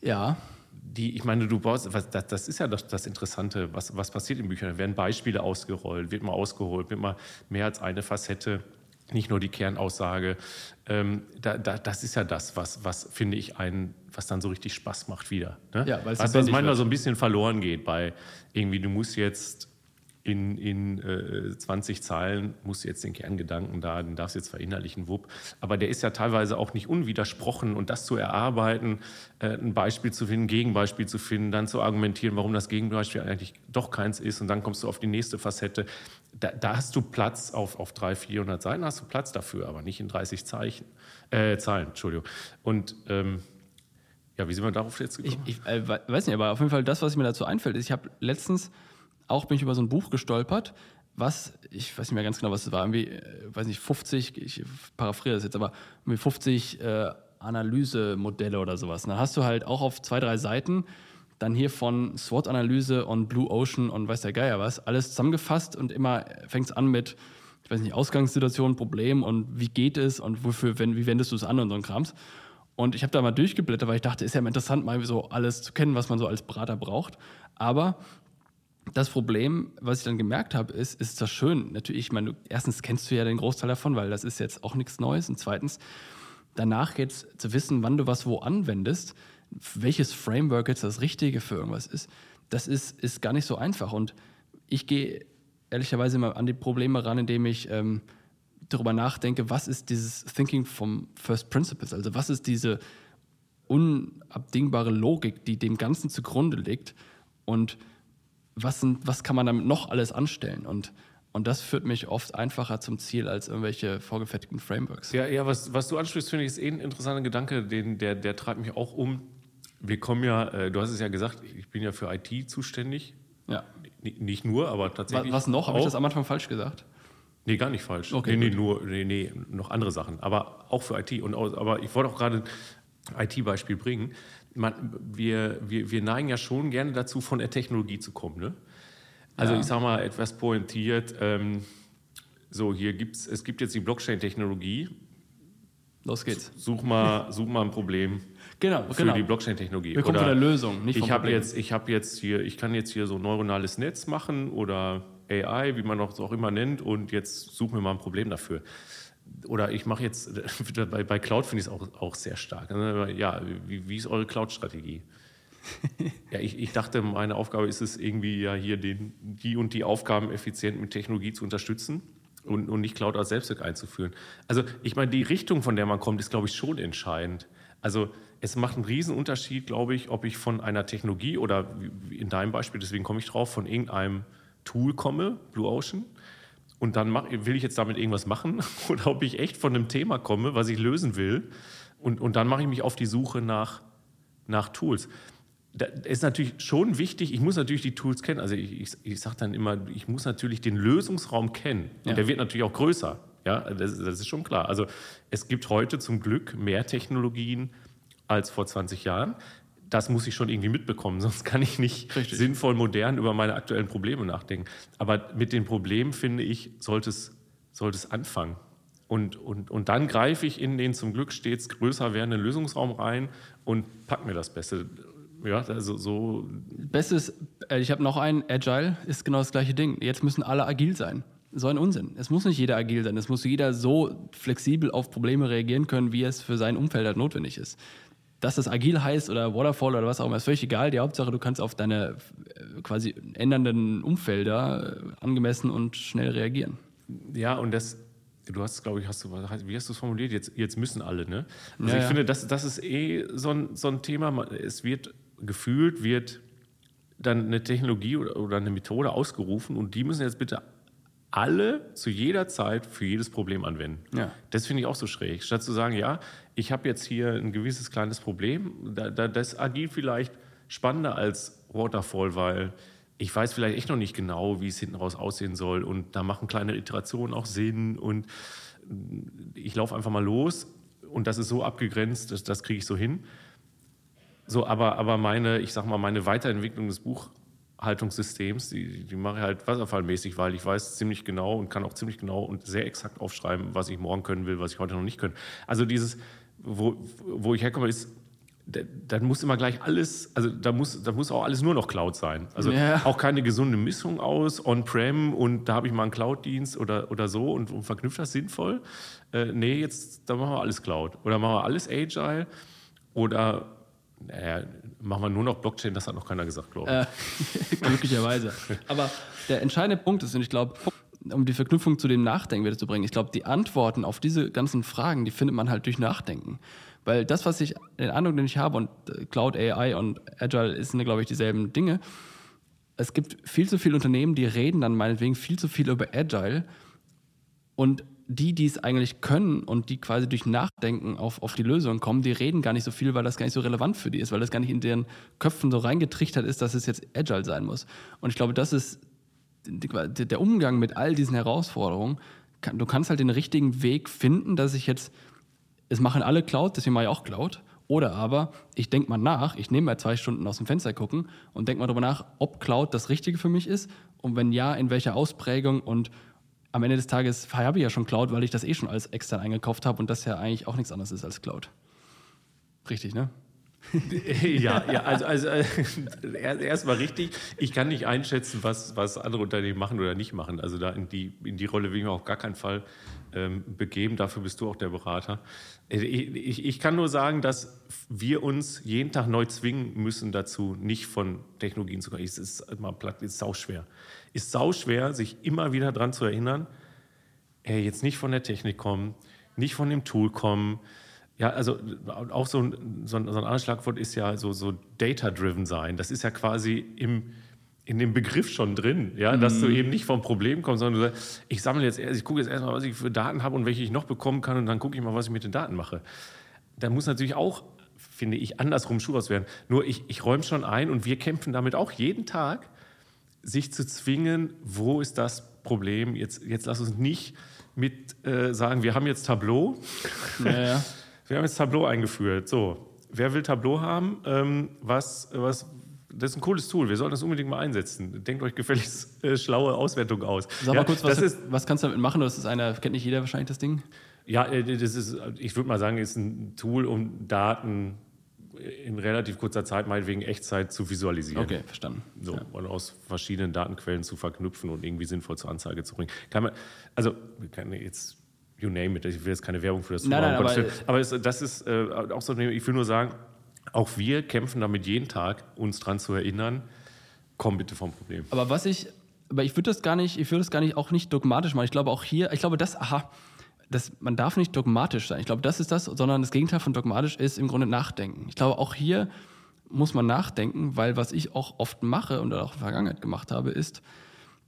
Ja. Die, ich meine, du baust, was, das, das, ist ja das, das Interessante, was, was passiert in Büchern. Da werden Beispiele ausgerollt, wird mal ausgeholt, wird mal mehr als eine Facette nicht nur die Kernaussage. Ähm, da, da, das ist ja das, was, was finde ich, ein, was dann so richtig Spaß macht wieder. Ne? Ja, was, was manchmal wird. so ein bisschen verloren geht bei irgendwie, du musst jetzt in, in äh, 20 Zeilen musst du jetzt den Kerngedanken da, den darfst du jetzt verinnerlichen, wupp. Aber der ist ja teilweise auch nicht unwidersprochen und das zu erarbeiten, äh, ein Beispiel zu finden, ein Gegenbeispiel zu finden, dann zu argumentieren, warum das Gegenbeispiel eigentlich doch keins ist und dann kommst du auf die nächste Facette. Da, da hast du Platz auf, auf 300, 400 Seiten, hast du Platz dafür, aber nicht in 30 Zeichen, äh, Zahlen, Entschuldigung. Und ähm, ja, wie sind wir darauf jetzt gekommen? Ich, ich äh, weiß nicht, aber auf jeden Fall das, was mir dazu einfällt, ist, ich habe letztens auch bin ich über so ein Buch gestolpert, was, ich weiß nicht mehr ganz genau, was es war, irgendwie, äh, weiß nicht, 50, ich paraphrasiere das jetzt, aber irgendwie 50 äh, Analysemodelle oder sowas. Und dann hast du halt auch auf zwei, drei Seiten dann hier von SWOT-Analyse und Blue Ocean und weiß der Geier was, alles zusammengefasst und immer fängt es an mit, ich weiß nicht, Ausgangssituation, Problem und wie geht es und wofür, wenn, wie wendest du es an und so ein Krams. Und ich habe da mal durchgeblättert, weil ich dachte, ist ja interessant, mal so alles zu kennen, was man so als Berater braucht. Aber das Problem, was ich dann gemerkt habe, ist, ist das schön. Natürlich, ich meine, erstens kennst du ja den Großteil davon, weil das ist jetzt auch nichts Neues. Und zweitens, danach jetzt zu wissen, wann du was wo anwendest, welches Framework jetzt das Richtige für irgendwas ist, das ist, ist gar nicht so einfach. Und ich gehe ehrlicherweise immer an die Probleme ran, indem ich ähm, darüber nachdenke, was ist dieses Thinking vom First Principles, also was ist diese unabdingbare Logik, die dem Ganzen zugrunde liegt und was, sind, was kann man damit noch alles anstellen und und das führt mich oft einfacher zum Ziel als irgendwelche vorgefertigten Frameworks. Ja, ja was, was du ansprichst, finde ich, ist eh ein interessanter Gedanke, den, der, der treibt mich auch um. Wir kommen ja, äh, du hast es ja gesagt, ich bin ja für IT zuständig. Ja. N nicht nur, aber tatsächlich. Was noch? Habe ich das am Anfang falsch gesagt? Nee, gar nicht falsch. Okay, nee, nee, nur, nee, nee, noch andere Sachen. Aber auch für IT. Und, aber ich wollte auch gerade ein IT-Beispiel bringen. Man, wir, wir, wir neigen ja schon gerne dazu, von der Technologie zu kommen. Ne? Also ja. ich sage mal etwas pointiert, ähm, so hier gibt's, es gibt jetzt die Blockchain-Technologie. Los geht's. Such mal, such mal ein Problem [LAUGHS] genau, für genau. die Blockchain-Technologie. Wir kommen von der Lösung, nicht vom ich habe jetzt, ich habe jetzt hier, ich kann jetzt hier so ein neuronales Netz machen oder AI, wie man es auch immer nennt, und jetzt suchen wir mal ein Problem dafür. Oder ich mache jetzt, [LAUGHS] bei, bei Cloud finde ich es auch, auch sehr stark. Ja, wie, wie ist eure Cloud-Strategie? [LAUGHS] ja, ich, ich, dachte, meine Aufgabe ist es irgendwie ja hier den, die und die Aufgaben effizient mit Technologie zu unterstützen und, und nicht Cloud als Selbstzweck einzuführen. Also ich meine, die Richtung, von der man kommt, ist, glaube ich, schon entscheidend. Also es macht einen riesen Unterschied, glaube ich, ob ich von einer Technologie oder in deinem Beispiel, deswegen komme ich drauf, von irgendeinem Tool komme, Blue Ocean, und dann mach, will ich jetzt damit irgendwas machen [LAUGHS] oder ob ich echt von einem Thema komme, was ich lösen will. Und, und dann mache ich mich auf die Suche nach, nach Tools. Da ist natürlich schon wichtig, ich muss natürlich die Tools kennen. Also ich, ich, ich sage dann immer, ich muss natürlich den Lösungsraum kennen. Und Ja. der wird natürlich auch größer. Ja, das, das ist schon klar. Also es gibt heute zum Glück mehr Technologien als vor 20 Jahren. Das muss ich schon irgendwie mitbekommen, [LAUGHS] sonst kann ich nicht Richtig. sinnvoll modern über meine aktuellen Probleme nachdenken. Aber mit den Problemen, finde ich, sollte es, sollte es anfangen. Und, und, und dann greife ich in den zum Glück stets größer werdenden Lösungsraum rein und pack mir das Beste. Ja, also so Bestes, äh, ich habe noch einen, Agile ist genau das gleiche Ding. Jetzt müssen alle agil sein. So ein Unsinn. Es muss nicht jeder agil sein. Es muss jeder so flexibel auf Probleme reagieren können, wie es für sein Umfeld halt notwendig ist. Dass das agil heißt oder Waterfall oder was auch immer, ist völlig egal. Die Hauptsache, du kannst auf deine äh, quasi ändernden Umfelder äh, angemessen und schnell reagieren. Ja, und das, du hast, glaube ich, hast du, wie hast du es formuliert? Jetzt, jetzt müssen alle, ne? Also Ja, ich ja. finde, das, das ist eh so ein, so ein Thema. Es wird gefühlt, wird dann eine Technologie oder eine Methode ausgerufen und die müssen jetzt bitte alle zu jeder Zeit für jedes Problem anwenden. Ja. Das finde ich auch so schräg. Statt zu sagen, ja, ich habe jetzt hier ein gewisses kleines Problem, da, da, das agil vielleicht spannender als Waterfall, weil ich weiß vielleicht echt noch nicht genau, wie es hinten raus aussehen soll und da machen kleine Iterationen auch Sinn und ich laufe einfach mal los und das ist so abgegrenzt, das, das kriege ich so hin. So, aber, aber meine, ich sag mal, meine Weiterentwicklung des Buchhaltungssystems, die, die mache ich halt wasserfallmäßig, weil ich weiß ziemlich genau und kann auch ziemlich genau und sehr exakt aufschreiben, was ich morgen können will, was ich heute noch nicht können. Also dieses, wo, wo ich herkomme, ist, da- dann muss immer gleich alles, also da muss, da muss auch alles nur noch Cloud sein. Also Ja. auch keine gesunde Mischung aus On-Prem und da habe ich mal einen Cloud-Dienst oder, oder so und, und verknüpft das sinnvoll. Äh, nee, jetzt, da machen wir alles Cloud. Oder machen wir alles Agile oder naja, machen wir nur noch Blockchain, das hat noch keiner gesagt, glaube ich. Äh, [LAUGHS] glücklicherweise. Aber der entscheidende Punkt ist, und ich glaube, um die Verknüpfung zu dem Nachdenken wieder zu bringen, ich glaube, die Antworten auf diese ganzen Fragen, die findet man halt durch Nachdenken. Weil das, was ich, den Eindruck, den ich habe, und äh, Cloud AI und Agile sind, glaube ich, dieselben Dinge. Es gibt viel zu viele Unternehmen, die reden dann meinetwegen viel zu viel über Agile und die, die es eigentlich können und die quasi durch Nachdenken auf, auf die Lösung kommen, die reden gar nicht so viel, weil das gar nicht so relevant für die ist, weil das gar nicht in deren Köpfen so reingetrichtert ist, dass es jetzt agile sein muss. Und ich glaube, das ist der Umgang mit all diesen Herausforderungen. Du kannst halt den richtigen Weg finden, dass ich jetzt, es machen alle Cloud, deswegen mache ich auch Cloud. Oder aber ich denke mal nach, ich nehme mal zwei Stunden aus dem Fenster gucken und denke mal darüber nach, ob Cloud das Richtige für mich ist und wenn ja, in welcher Ausprägung und am Ende des Tages habe ich ja schon Cloud, weil ich das eh schon alles extern eingekauft habe und das ja eigentlich auch nichts anderes ist als Cloud. Richtig, ne? [LAUGHS] ja, ja, also, also äh, [LAUGHS] erstmal richtig. Ich kann nicht einschätzen, was, was andere Unternehmen machen oder nicht machen. Also da in die, in die Rolle will ich mir auf gar keinen Fall ähm, begeben. Dafür bist du auch der Berater. Äh, ich, ich, kann nur sagen, dass wir uns jeden Tag neu zwingen müssen dazu, nicht von Technologien zu kommen. Es ist mal platt, ist sauschwer. Ist sauschwer, sich immer wieder daran zu erinnern, ey, jetzt nicht von der Technik kommen, nicht von dem Tool kommen, ja, also auch so ein, so ein, so ein anderes Schlagwort ist ja so, so data-driven sein. Das ist ja quasi im, in dem Begriff schon drin, ja, dass du mhm. eben nicht vom Problem kommst, sondern du sagst, ich sammle jetzt erst, ich gucke jetzt erstmal, was ich für Daten habe und welche ich noch bekommen kann und dann gucke ich mal, was ich mit den Daten mache. Da muss natürlich auch, finde ich, andersrum Schuh werden. Nur ich, ich räume schon ein und wir kämpfen damit auch jeden Tag, sich zu zwingen, wo ist das Problem? Jetzt, jetzt lass uns nicht mit äh, sagen, wir haben jetzt Tableau. Ja, ja. [LAUGHS] Wir haben jetzt Tableau eingeführt. So, wer will Tableau haben? Ähm, was, was, das ist ein cooles Tool. Wir sollten das unbedingt mal einsetzen. Denkt euch gefälligst äh, schlaue Auswertung aus. Sag ja, mal kurz, was, ist, was kannst du damit machen? Das ist einer, kennt nicht jeder wahrscheinlich das Ding? Ja, äh, das ist, ich würde mal sagen, ist ein Tool, um Daten in relativ kurzer Zeit, meinetwegen Echtzeit, zu visualisieren. Okay, verstanden. So, ja. und aus verschiedenen Datenquellen zu verknüpfen und irgendwie sinnvoll zur Anzeige zu bringen. Kann man, also, kann jetzt you name it. Ich will jetzt keine Werbung für das nein, nein, aber, aber es, das ist äh, auch so, ich will nur sagen, auch wir kämpfen damit jeden Tag, uns daran zu erinnern, komm bitte vom Problem. Aber was ich, aber ich würde das gar nicht, ich würde das gar nicht auch nicht dogmatisch machen. Ich glaube auch hier, ich glaube, das, aha, das, man darf nicht dogmatisch sein. Ich glaube, das ist das, sondern das Gegenteil von dogmatisch ist im Grunde nachdenken. Ich glaube, auch hier muss man nachdenken, weil was ich auch oft mache und auch in der Vergangenheit gemacht habe, ist,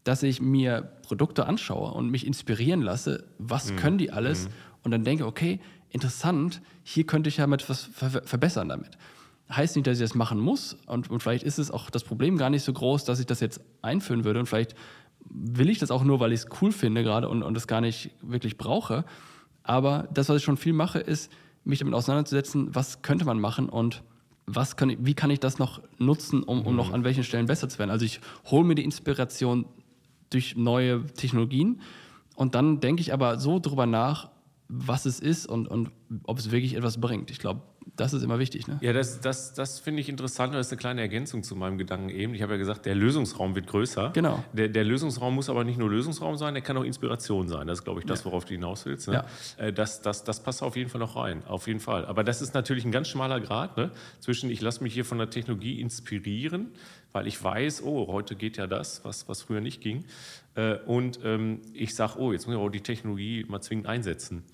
dass ich mir Produkte anschaue und mich inspirieren lasse, was mhm. können die alles mhm. und dann denke, okay, interessant, hier könnte ich ja mit was ver verbessern damit. Heißt nicht, dass ich das machen muss und, und vielleicht ist es auch das Problem gar nicht so groß, dass ich das jetzt einführen würde und vielleicht will ich das auch nur, weil ich es cool finde gerade und, und das gar nicht wirklich brauche. Aber das, was ich schon viel mache, ist, mich damit auseinanderzusetzen, was könnte man machen und was kann ich, wie kann ich das noch nutzen, um, um noch mhm. an welchen Stellen besser zu werden. Also ich hole mir die Inspiration durch neue Technologien. Und dann denke ich aber so drüber nach, was es ist und, und ob es wirklich etwas bringt. Ich glaube, das ist immer wichtig. Ne? Ja, das, das, das finde ich interessant. Das ist eine kleine Ergänzung zu meinem Gedanken eben. Ich habe ja gesagt, der Lösungsraum wird größer. Genau. Der, der Lösungsraum muss aber nicht nur Lösungsraum sein, der kann auch Inspiration sein. Das ist, glaube ich, das, worauf du hinaus willst. Ne? Ja. Äh, das, das, das passt auf jeden Fall noch rein. Auf jeden Fall. Aber das ist natürlich ein ganz schmaler Grad ne? zwischen, ich lasse mich hier von der Technologie inspirieren, weil ich weiß, oh, heute geht ja das, was, was früher nicht ging. Äh, und ähm, ich sage, oh, jetzt muss ich auch die Technologie mal zwingend einsetzen.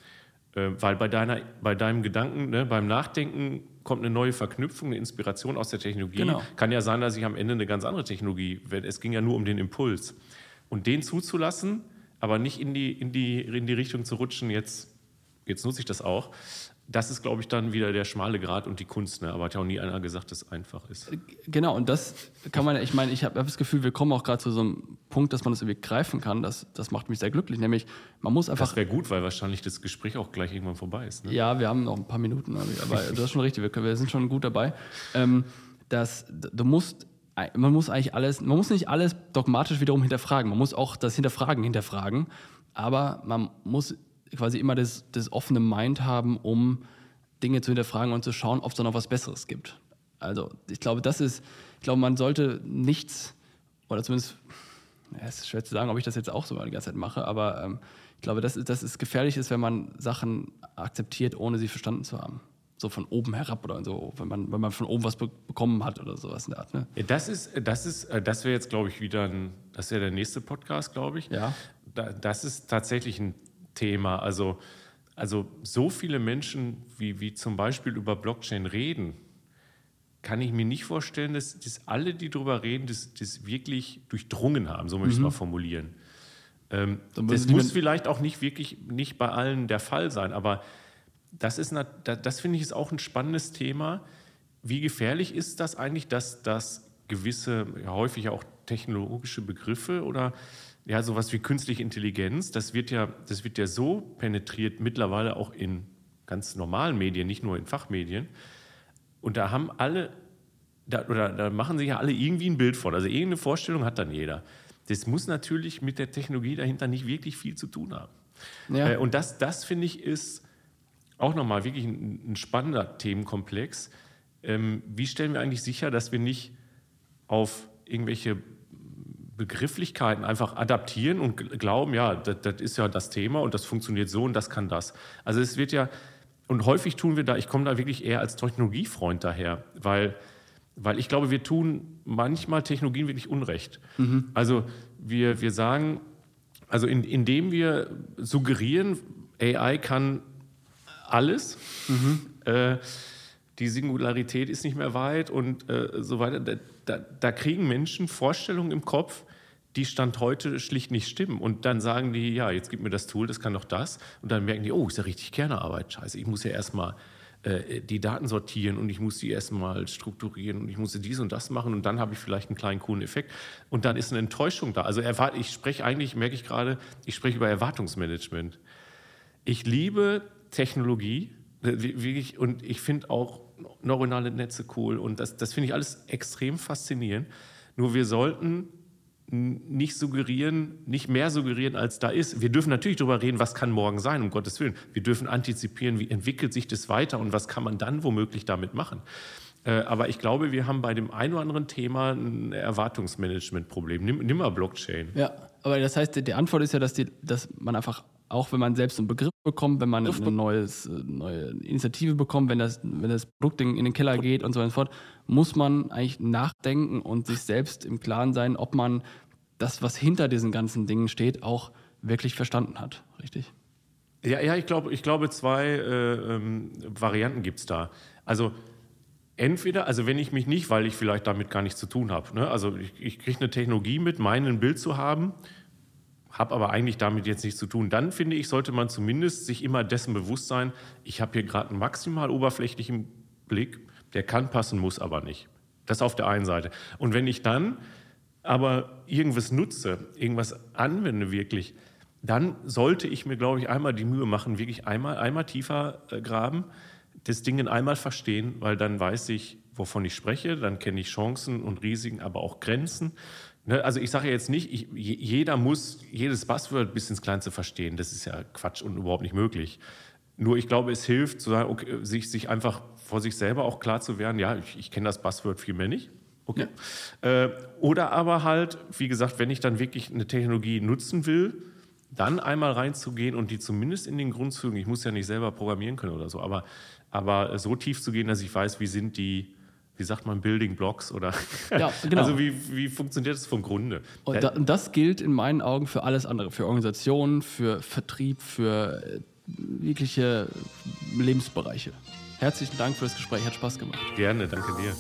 Äh, weil bei, deiner, bei deinem Gedanken, ne, beim Nachdenken kommt eine neue Verknüpfung, eine Inspiration aus der Technologie. Genau. Kann ja sein, dass ich am Ende eine ganz andere Technologie, es ging ja nur um den Impuls. Und den zuzulassen, aber nicht in die, in die, in die Richtung zu rutschen, jetzt, jetzt nutze ich das auch, das ist, glaube ich, dann wieder der schmale Grad und die Kunst. Ne? Aber hat ja auch nie einer gesagt, dass es einfach ist. Genau, und das kann man, ich meine, ich habe das Gefühl, wir kommen auch gerade zu so einem Punkt, dass man das irgendwie greifen kann. Das, das macht mich sehr glücklich. Nämlich, man muss einfach. Das wäre gut, weil wahrscheinlich das Gespräch auch gleich irgendwann vorbei ist. Ne? Ja, wir haben noch ein paar Minuten, aber das ist schon richtig, wir, können, wir sind schon gut dabei. Ähm, dass, du musst man muss eigentlich alles, man muss nicht alles dogmatisch wiederum hinterfragen. Man muss auch das Hinterfragen hinterfragen, aber man muss quasi immer das, das offene Mind haben, um Dinge zu hinterfragen und zu schauen, ob es da noch was Besseres gibt. Also ich glaube, das ist, ich glaube, man sollte nichts, oder zumindest, ja, es ist schwer zu sagen, ob ich das jetzt auch so die ganze Zeit mache, aber ähm, ich glaube, dass, dass es gefährlich ist, wenn man Sachen akzeptiert, ohne sie verstanden zu haben. So von oben herab oder so, wenn man, wenn man von oben was be bekommen hat oder sowas in der Art. Ne? Ja, das ist, das ist, äh, das wäre jetzt, glaube ich, wieder ein, das wäre der nächste Podcast, glaube ich. Ja. das ist tatsächlich ein Thema. Also, also so viele Menschen, wie, wie zum Beispiel über Blockchain reden, kann ich mir nicht vorstellen, dass, dass alle, die darüber reden, das, das wirklich durchdrungen haben, so möchte ich es mhm. mal formulieren. Ähm, das muss vielleicht auch nicht wirklich nicht bei allen der Fall sein, aber das ist, das, das finde ich ist auch ein spannendes Thema. Wie gefährlich ist das eigentlich, dass, dass gewisse, ja, häufig auch technologische Begriffe oder ja, sowas wie künstliche Intelligenz, das wird ja, das wird ja so penetriert mittlerweile auch in ganz normalen Medien, nicht nur in Fachmedien. Und da haben alle, da, oder da machen sich ja alle irgendwie ein Bild von. Also irgendeine Vorstellung hat dann jeder. Das muss natürlich mit der Technologie dahinter nicht wirklich viel zu tun haben. Ja. Äh, und das, das finde ich, ist auch nochmal wirklich ein, ein, spannender Themenkomplex. Ähm, wie stellen wir eigentlich sicher, dass wir nicht auf irgendwelche Begrifflichkeiten einfach adaptieren und glauben, ja, das, das, ist ja das Thema und das funktioniert so und das kann das. Also es wird ja, und häufig tun wir da, ich komme da wirklich eher als Technologiefreund daher, weil, weil ich glaube, wir tun manchmal Technologien wirklich Unrecht. Mhm. Also wir, wir sagen, also in, indem wir suggerieren, AI kann alles, mhm. äh, die Singularität ist nicht mehr weit und äh, so weiter, da, da, da, kriegen Menschen Vorstellungen im Kopf, die Stand heute schlicht nicht stimmen. Und dann sagen die, ja, jetzt gib mir das Tool, das kann doch das. Und dann merken die, oh, ist ja richtig Kernearbeit, scheiße, ich muss ja erstmal äh, die Daten sortieren und ich muss die erstmal strukturieren und ich muss dies und das machen und dann habe ich vielleicht einen kleinen coolen Effekt und dann ist eine Enttäuschung da. Also ich spreche eigentlich, merke ich gerade, ich spreche über Erwartungsmanagement. Ich liebe Technologie wirklich, und ich finde auch neuronale Netze cool und das, das finde ich alles extrem faszinierend. Nur wir sollten nicht suggerieren, nicht mehr suggerieren, als da ist. Wir dürfen natürlich darüber reden, was kann morgen sein, um Gottes Willen. Wir dürfen antizipieren, wie entwickelt sich das weiter und was kann man dann womöglich damit machen. Äh, aber ich glaube, wir haben bei dem einen oder anderen Thema ein Erwartungsmanagement-Problem. Nimm, nimm mal Blockchain. Ja, aber das heißt, die Antwort ist ja, dass, die, dass man einfach auch wenn man selbst einen Begriff bekommt, wenn man eine neues, äh, neue Initiative bekommt, wenn das, wenn das Produkt in, in den Keller geht und so weiter und fort, muss man eigentlich nachdenken und sich selbst im Klaren sein, ob man das, was hinter diesen ganzen Dingen steht, auch wirklich verstanden hat. Richtig? Ja, ja ich, glaube, ich glaube, zwei äh, ähm, Varianten gibt es da. Also entweder, also wenn ich mich nicht, weil ich vielleicht damit gar nichts zu tun habe, ne? also ich, ich kriege eine Technologie mit, mein Bild zu haben, habe aber eigentlich damit jetzt nichts zu tun. Dann finde ich, sollte man zumindest sich immer dessen bewusst sein, ich habe hier gerade einen maximal oberflächlichen Blick, der kann passen, muss aber nicht. Das auf der einen Seite. Und wenn ich dann aber irgendwas nutze, irgendwas anwende wirklich, dann sollte ich mir, glaube ich, einmal die Mühe machen, wirklich einmal, einmal tiefer äh, graben, das Ding einmal verstehen, weil dann weiß ich, wovon ich spreche, dann kenne ich Chancen und Risiken, aber auch Grenzen. Ne, also ich sage jetzt nicht, ich, jeder muss jedes Buzzword bis ins Kleinste verstehen. Das ist ja Quatsch und überhaupt nicht möglich. Nur ich glaube, es hilft, sagen, okay, sich, sich einfach vor sich selber auch klar zu werden, ja, ich, ich kenne das Buzzword viel mehr nicht. Okay. Ja. Äh, oder aber halt, wie gesagt, wenn ich dann wirklich eine Technologie nutzen will, dann einmal reinzugehen und die zumindest in den Grundzügen, ich muss ja nicht selber programmieren können oder so, aber, aber so tief zu gehen, dass ich weiß, wie sind die, wie sagt man, Building Blocks oder ja, [LAUGHS] genau. also wie, wie funktioniert das vom Grunde? Und da, das gilt in meinen Augen für alles andere, für Organisationen, für Vertrieb, für äh, jegliche Lebensbereiche. Herzlichen Dank für das Gespräch, hat Spaß gemacht. Gerne, danke dir.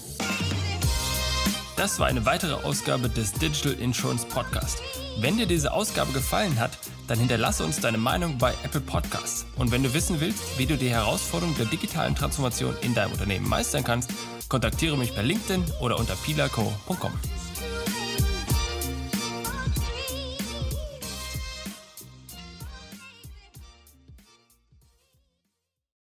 Das war eine weitere Ausgabe des Digital Insurance Podcast. Wenn dir diese Ausgabe gefallen hat, dann hinterlasse uns deine Meinung bei Apple Podcasts. Und wenn du wissen willst, wie du die Herausforderung der digitalen Transformation in deinem Unternehmen meistern kannst, kontaktiere mich per LinkedIn oder unter pilaco.com.